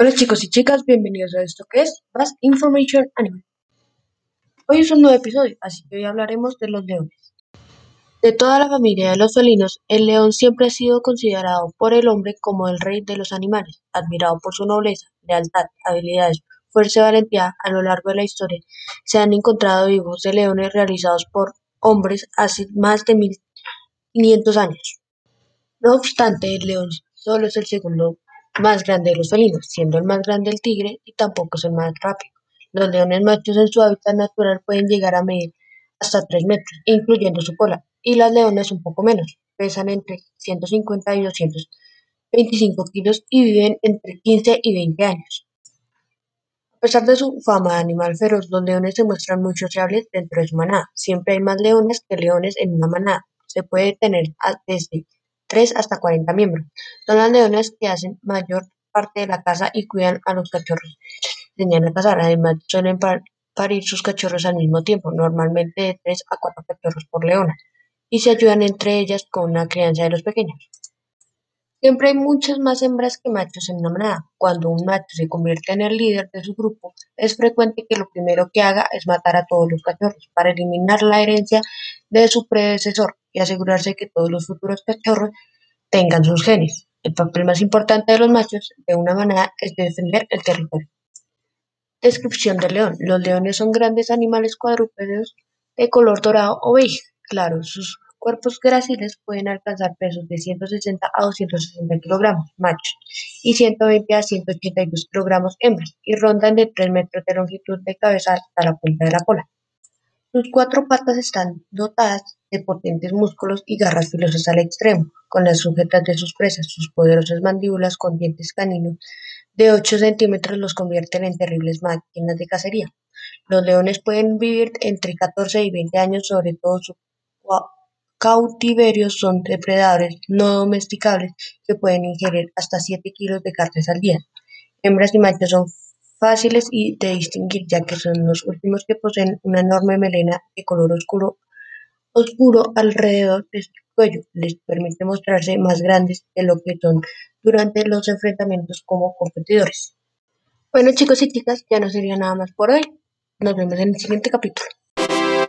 Hola chicos y chicas, bienvenidos a esto que es Fast Information Anime. Hoy es un nuevo episodio, así que hoy hablaremos de los leones. De toda la familia de los felinos, el león siempre ha sido considerado por el hombre como el rey de los animales, admirado por su nobleza, lealtad, habilidades, fuerza y valentía. A lo largo de la historia se han encontrado dibujos de leones realizados por hombres hace más de 1500 años. No obstante, el león solo es el segundo más grande de los felinos, siendo el más grande el tigre y tampoco es el más rápido. Los leones machos en su hábitat natural pueden llegar a medir hasta 3 metros, incluyendo su cola, y las leonas un poco menos, pesan entre 150 y 225 kilos y viven entre 15 y 20 años. A pesar de su fama de animal feroz, los leones se muestran muy sociables dentro de su manada. Siempre hay más leones que leones en una manada. Se puede tener desde 3 hasta 40 miembros. Son las leonas que hacen mayor parte de la casa y cuidan a los cachorros. Enseñan a cazar, además suelen parir sus cachorros al mismo tiempo, normalmente de 3 a 4 cachorros por leona, y se ayudan entre ellas con la crianza de los pequeños. Siempre hay muchas más hembras que machos en una manada. Cuando un macho se convierte en el líder de su grupo, es frecuente que lo primero que haga es matar a todos los cachorros para eliminar la herencia de su predecesor y asegurarse que todos los futuros cachorros tengan sus genes. El papel más importante de los machos de una manada es defender el territorio. Descripción del león. Los leones son grandes animales cuadrúpedos de color dorado o beige claro. Sus cuerpos gráciles pueden alcanzar pesos de 160 a 260 kilogramos machos y 120 a 182 kilogramos hembras y rondan de 3 metros de longitud de cabeza hasta la punta de la cola. Sus cuatro patas están dotadas de potentes músculos y garras filosas al extremo, con las sujetas de sus presas. Sus poderosas mandíbulas con dientes caninos de 8 centímetros los convierten en terribles máquinas de cacería. Los leones pueden vivir entre 14 y 20 años, sobre todo sus cautiverios son depredadores no domesticables que pueden ingerir hasta 7 kilos de carne al día. Hembras y machos son fáciles de distinguir ya que son los últimos que poseen una enorme melena de color oscuro, oscuro alrededor de su cuello. Les permite mostrarse más grandes de lo que son durante los enfrentamientos como competidores. Bueno chicos y chicas, ya no sería nada más por hoy. Nos vemos en el siguiente capítulo.